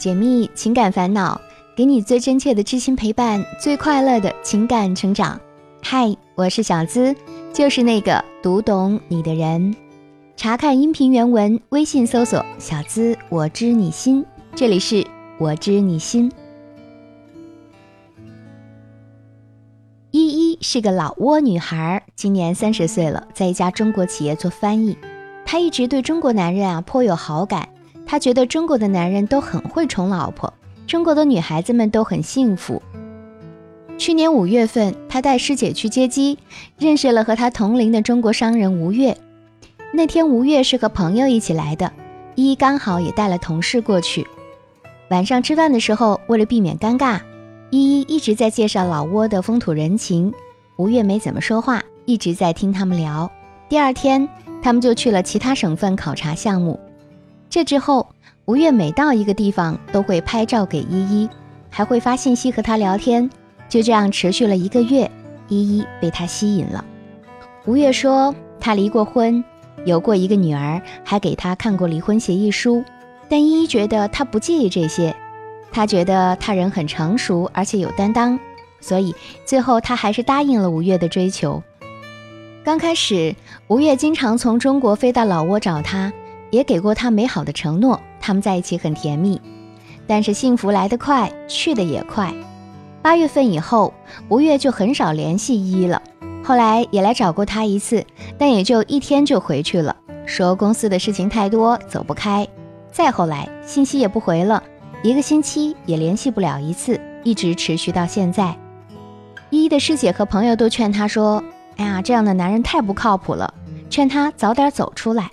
解密情感烦恼，给你最真切的知心陪伴，最快乐的情感成长。嗨，我是小资，就是那个读懂你的人。查看音频原文，微信搜索“小资我知你心”，这里是我知你心。依依是个老挝女孩，今年三十岁了，在一家中国企业做翻译。她一直对中国男人啊颇有好感，他觉得中国的男人都很会宠老婆，中国的女孩子们都很幸福。去年五月份，他带师姐去接机，认识了和他同龄的中国商人吴越。那天吴越是和朋友一起来的，依依刚好也带了同事过去。晚上吃饭的时候，为了避免尴尬。依依一直在介绍老挝的风土人情，吴越没怎么说话，一直在听他们聊。第二天，他们就去了其他省份考察项目。这之后，吴越每到一个地方都会拍照给依依，还会发信息和她聊天。就这样持续了一个月，依依被他吸引了。吴越说他离过婚，有过一个女儿，还给他看过离婚协议书。但依依觉得他不介意这些。他觉得他人很成熟，而且有担当，所以最后他还是答应了吴越的追求。刚开始，吴越经常从中国飞到老挝找他，也给过他美好的承诺，他们在一起很甜蜜。但是幸福来得快，去得也快。八月份以后，吴越就很少联系依依了。后来也来找过他一次，但也就一天就回去了，说公司的事情太多，走不开。再后来，信息也不回了。一个星期也联系不了一次，一直持续到现在。依依的师姐和朋友都劝她说：“哎呀，这样的男人太不靠谱了，劝她早点走出来。”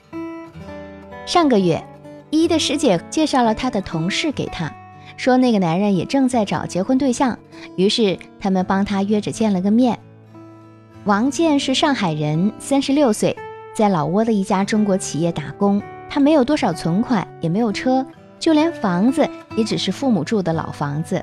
上个月，依依的师姐介绍了她的同事给她，说那个男人也正在找结婚对象，于是他们帮他约着见了个面。王健是上海人，三十六岁，在老挝的一家中国企业打工。他没有多少存款，也没有车。就连房子也只是父母住的老房子。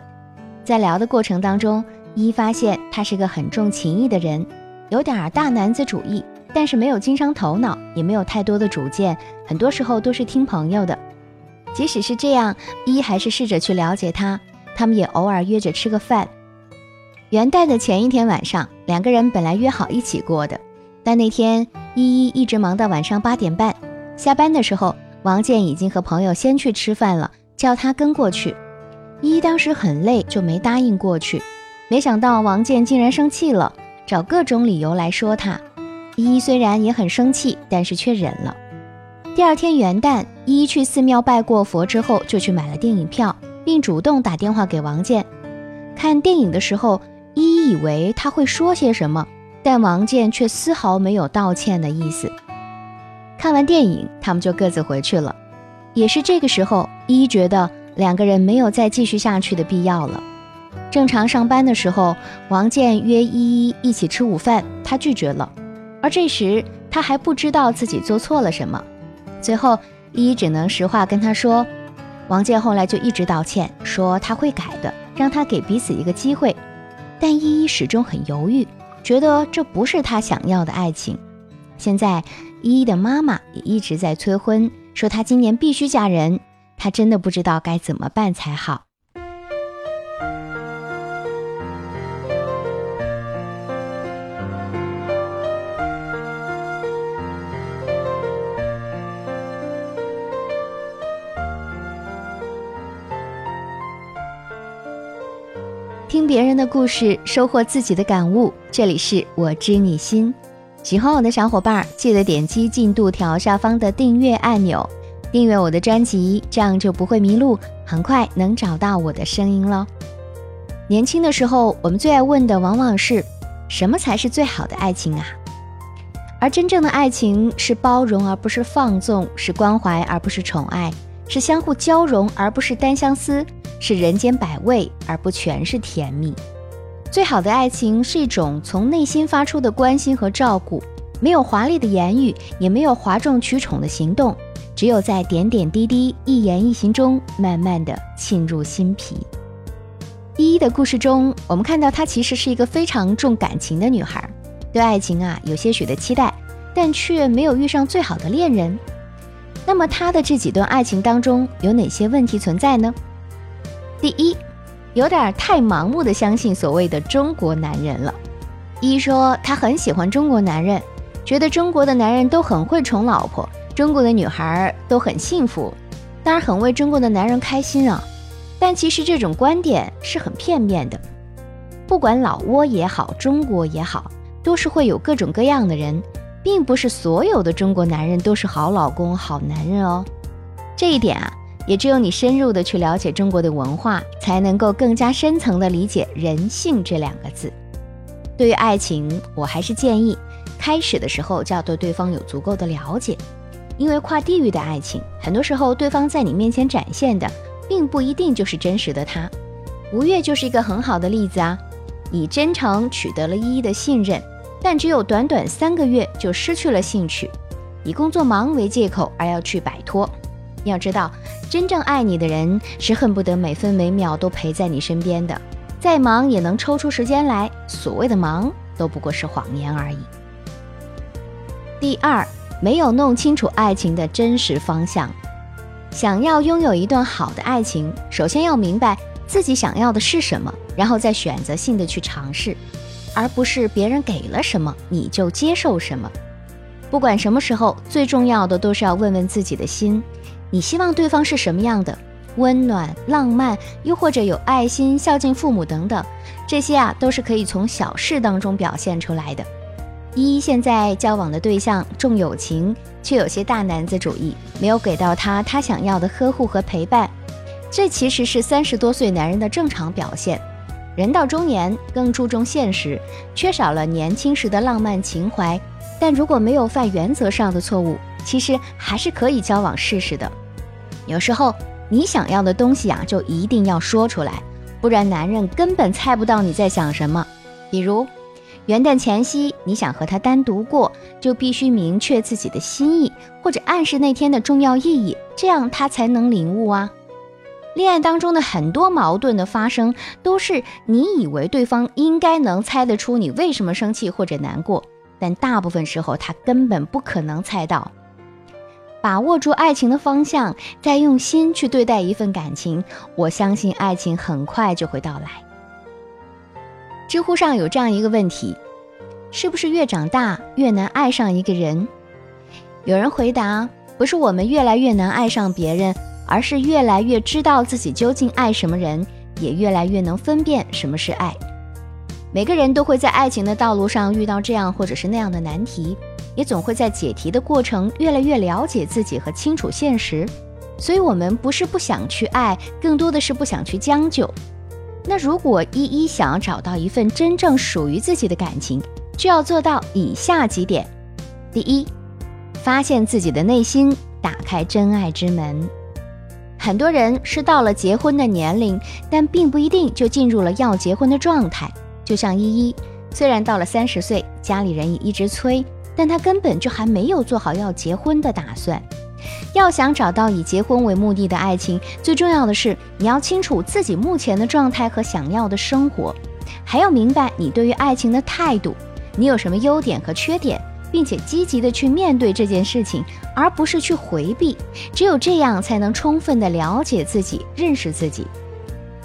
在聊的过程当中，依依发现他是个很重情义的人，有点大男子主义，但是没有经商头脑，也没有太多的主见，很多时候都是听朋友的。即使是这样，依依还是试着去了解他。他们也偶尔约着吃个饭。元旦的前一天晚上，两个人本来约好一起过的，但那天依依一直忙到晚上八点半，下班的时候。王健已经和朋友先去吃饭了，叫他跟过去。依依当时很累，就没答应过去。没想到王健竟然生气了，找各种理由来说他。依依虽然也很生气，但是却忍了。第二天元旦，依依去寺庙拜过佛之后，就去买了电影票，并主动打电话给王健。看电影的时候，依依以为他会说些什么，但王健却丝毫没有道歉的意思。看完电影，他们就各自回去了。也是这个时候，依依觉得两个人没有再继续下去的必要了。正常上班的时候，王健约依依一起吃午饭，他拒绝了。而这时他还不知道自己做错了什么。最后，依依只能实话跟他说。王健后来就一直道歉，说他会改的，让他给彼此一个机会。但依依始终很犹豫，觉得这不是他想要的爱情。现在。依依的妈妈也一直在催婚，说她今年必须嫁人。她真的不知道该怎么办才好。的故事，收获自己的感悟。这里是我知你心。喜欢我的小伙伴，记得点击进度条下方的订阅按钮，订阅我的专辑，这样就不会迷路，很快能找到我的声音了。年轻的时候，我们最爱问的往往是什么才是最好的爱情啊？而真正的爱情是包容而不是放纵，是关怀而不是宠爱，是相互交融而不是单相思，是人间百味而不全是甜蜜。最好的爱情是一种从内心发出的关心和照顾，没有华丽的言语，也没有哗众取宠的行动，只有在点点滴滴、一言一行中，慢慢的沁入心脾。依依的故事中，我们看到她其实是一个非常重感情的女孩，对爱情啊有些许的期待，但却没有遇上最好的恋人。那么她的这几段爱情当中有哪些问题存在呢？第一，有点太盲目的相信所谓的中国男人了。一说他很喜欢中国男人，觉得中国的男人都很会宠老婆，中国的女孩都很幸福，当然很为中国的男人开心啊。但其实这种观点是很片面的。不管老挝也好，中国也好，都是会有各种各样的人，并不是所有的中国男人都是好老公、好男人哦。这一点啊，也只有你深入的去了解中国的文化，才能够更加深层的理解“人性”这两个字。对于爱情，我还是建议开始的时候就要对对方有足够的了解，因为跨地域的爱情，很多时候对方在你面前展现的，并不一定就是真实的他。吴越就是一个很好的例子啊。以真诚取得了依依的信任，但只有短短三个月就失去了兴趣，以工作忙为借口而要去摆脱。要知道，真正爱你的人是恨不得每分每秒都陪在你身边的，再忙也能抽出时间来。所谓的忙都不过是谎言而已。第二，没有弄清楚爱情的真实方向。想要拥有一段好的爱情，首先要明白。自己想要的是什么，然后再选择性的去尝试，而不是别人给了什么你就接受什么。不管什么时候，最重要的都是要问问自己的心：你希望对方是什么样的？温暖、浪漫，又或者有爱心、孝敬父母等等，这些啊都是可以从小事当中表现出来的。依依现在交往的对象重友情，却有些大男子主义，没有给到他他想要的呵护和陪伴。这其实是三十多岁男人的正常表现。人到中年更注重现实，缺少了年轻时的浪漫情怀。但如果没有犯原则上的错误，其实还是可以交往试试的。有时候你想要的东西啊，就一定要说出来，不然男人根本猜不到你在想什么。比如元旦前夕你想和他单独过，就必须明确自己的心意，或者暗示那天的重要意义，这样他才能领悟啊。恋爱当中的很多矛盾的发生，都是你以为对方应该能猜得出你为什么生气或者难过，但大部分时候他根本不可能猜到。把握住爱情的方向，再用心去对待一份感情，我相信爱情很快就会到来。知乎上有这样一个问题：是不是越长大越难爱上一个人？有人回答：不是我们越来越难爱上别人。而是越来越知道自己究竟爱什么人，也越来越能分辨什么是爱。每个人都会在爱情的道路上遇到这样或者是那样的难题，也总会在解题的过程越来越了解自己和清楚现实。所以，我们不是不想去爱，更多的是不想去将就。那如果依依想要找到一份真正属于自己的感情，就要做到以下几点：第一，发现自己的内心，打开真爱之门。很多人是到了结婚的年龄，但并不一定就进入了要结婚的状态。就像依依，虽然到了三十岁，家里人也一直催，但他根本就还没有做好要结婚的打算。要想找到以结婚为目的的爱情，最重要的是你要清楚自己目前的状态和想要的生活，还要明白你对于爱情的态度，你有什么优点和缺点。并且积极的去面对这件事情，而不是去回避。只有这样，才能充分的了解自己，认识自己。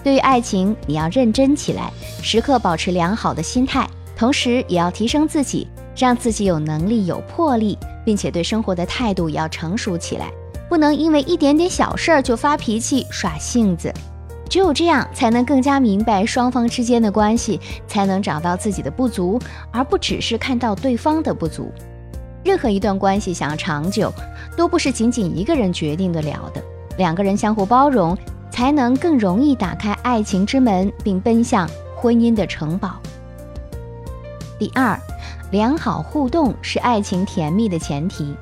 对于爱情，你要认真起来，时刻保持良好的心态，同时也要提升自己，让自己有能力、有魄力，并且对生活的态度也要成熟起来，不能因为一点点小事儿就发脾气、耍性子。只有这样，才能更加明白双方之间的关系，才能找到自己的不足，而不只是看到对方的不足。任何一段关系想要长久，都不是仅仅一个人决定得了的。两个人相互包容，才能更容易打开爱情之门，并奔向婚姻的城堡。第二，良好互动是爱情甜蜜的前提。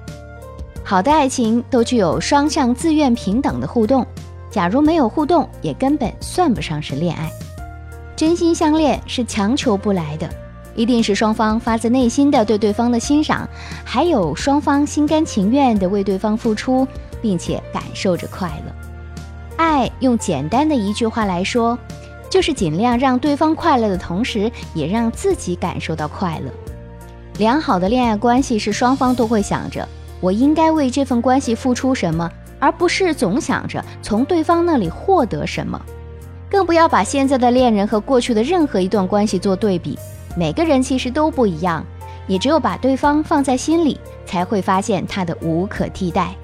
好的爱情都具有双向自愿平等的互动。假如没有互动，也根本算不上是恋爱。真心相恋是强求不来的，一定是双方发自内心的对对方的欣赏，还有双方心甘情愿的为对方付出，并且感受着快乐。爱用简单的一句话来说，就是尽量让对方快乐的同时，也让自己感受到快乐。良好的恋爱关系是双方都会想着，我应该为这份关系付出什么。而不是总想着从对方那里获得什么，更不要把现在的恋人和过去的任何一段关系做对比。每个人其实都不一样，也只有把对方放在心里，才会发现他的无可替代。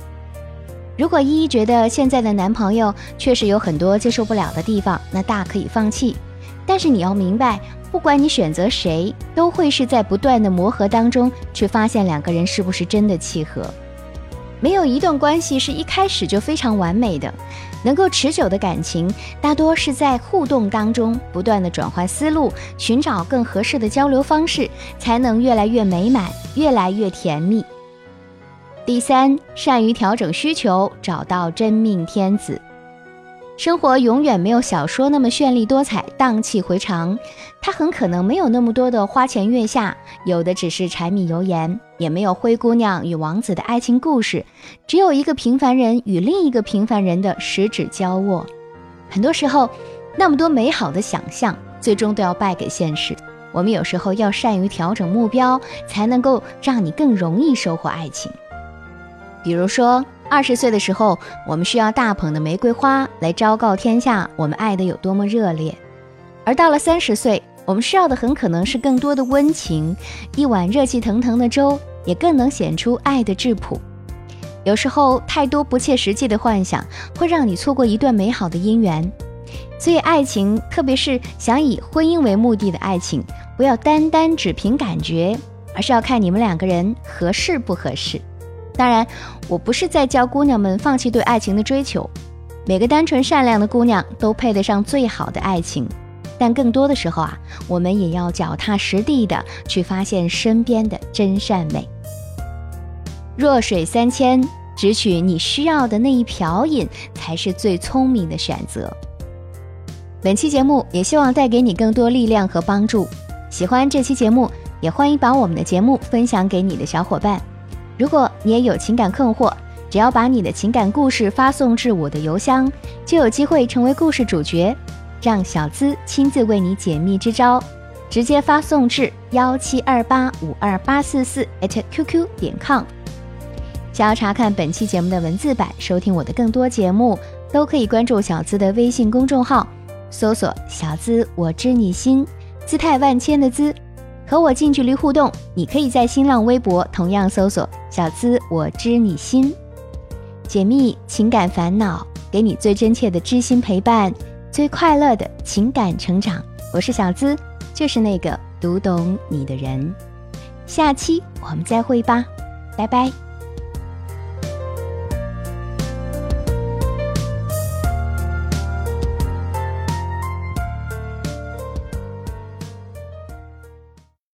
如果依依觉得现在的男朋友确实有很多接受不了的地方，那大可以放弃。但是你要明白，不管你选择谁，都会是在不断的磨合当中去发现两个人是不是真的契合。没有一段关系是一开始就非常完美的，能够持久的感情，大多是在互动当中不断的转换思路，寻找更合适的交流方式，才能越来越美满，越来越甜蜜。第三，善于调整需求，找到真命天子。生活永远没有小说那么绚丽多彩、荡气回肠，它很可能没有那么多的花前月下，有的只是柴米油盐，也没有灰姑娘与王子的爱情故事，只有一个平凡人与另一个平凡人的十指交握。很多时候，那么多美好的想象，最终都要败给现实。我们有时候要善于调整目标，才能够让你更容易收获爱情。比如说，二十岁的时候，我们需要大捧的玫瑰花来昭告天下，我们爱的有多么热烈；而到了三十岁，我们需要的很可能是更多的温情，一碗热气腾腾的粥，也更能显出爱的质朴。有时候，太多不切实际的幻想会让你错过一段美好的姻缘。所以，爱情，特别是想以婚姻为目的的爱情，不要单单只凭感觉，而是要看你们两个人合适不合适。当然，我不是在教姑娘们放弃对爱情的追求。每个单纯善良的姑娘都配得上最好的爱情，但更多的时候啊，我们也要脚踏实地的去发现身边的真善美。弱水三千，只取你需要的那一瓢饮，才是最聪明的选择。本期节目也希望带给你更多力量和帮助。喜欢这期节目，也欢迎把我们的节目分享给你的小伙伴。如果你也有情感困惑，只要把你的情感故事发送至我的邮箱，就有机会成为故事主角，让小资亲自为你解密支招。直接发送至幺七二八五二八四四 @QQ 点 com。想要查看本期节目的文字版，收听我的更多节目，都可以关注小资的微信公众号，搜索“小资我知你心”，姿态万千的“资”。和我近距离互动，你可以在新浪微博同样搜索“小资我知你心”，解密情感烦恼，给你最真切的知心陪伴，最快乐的情感成长。我是小资，就是那个读懂你的人。下期我们再会吧，拜拜。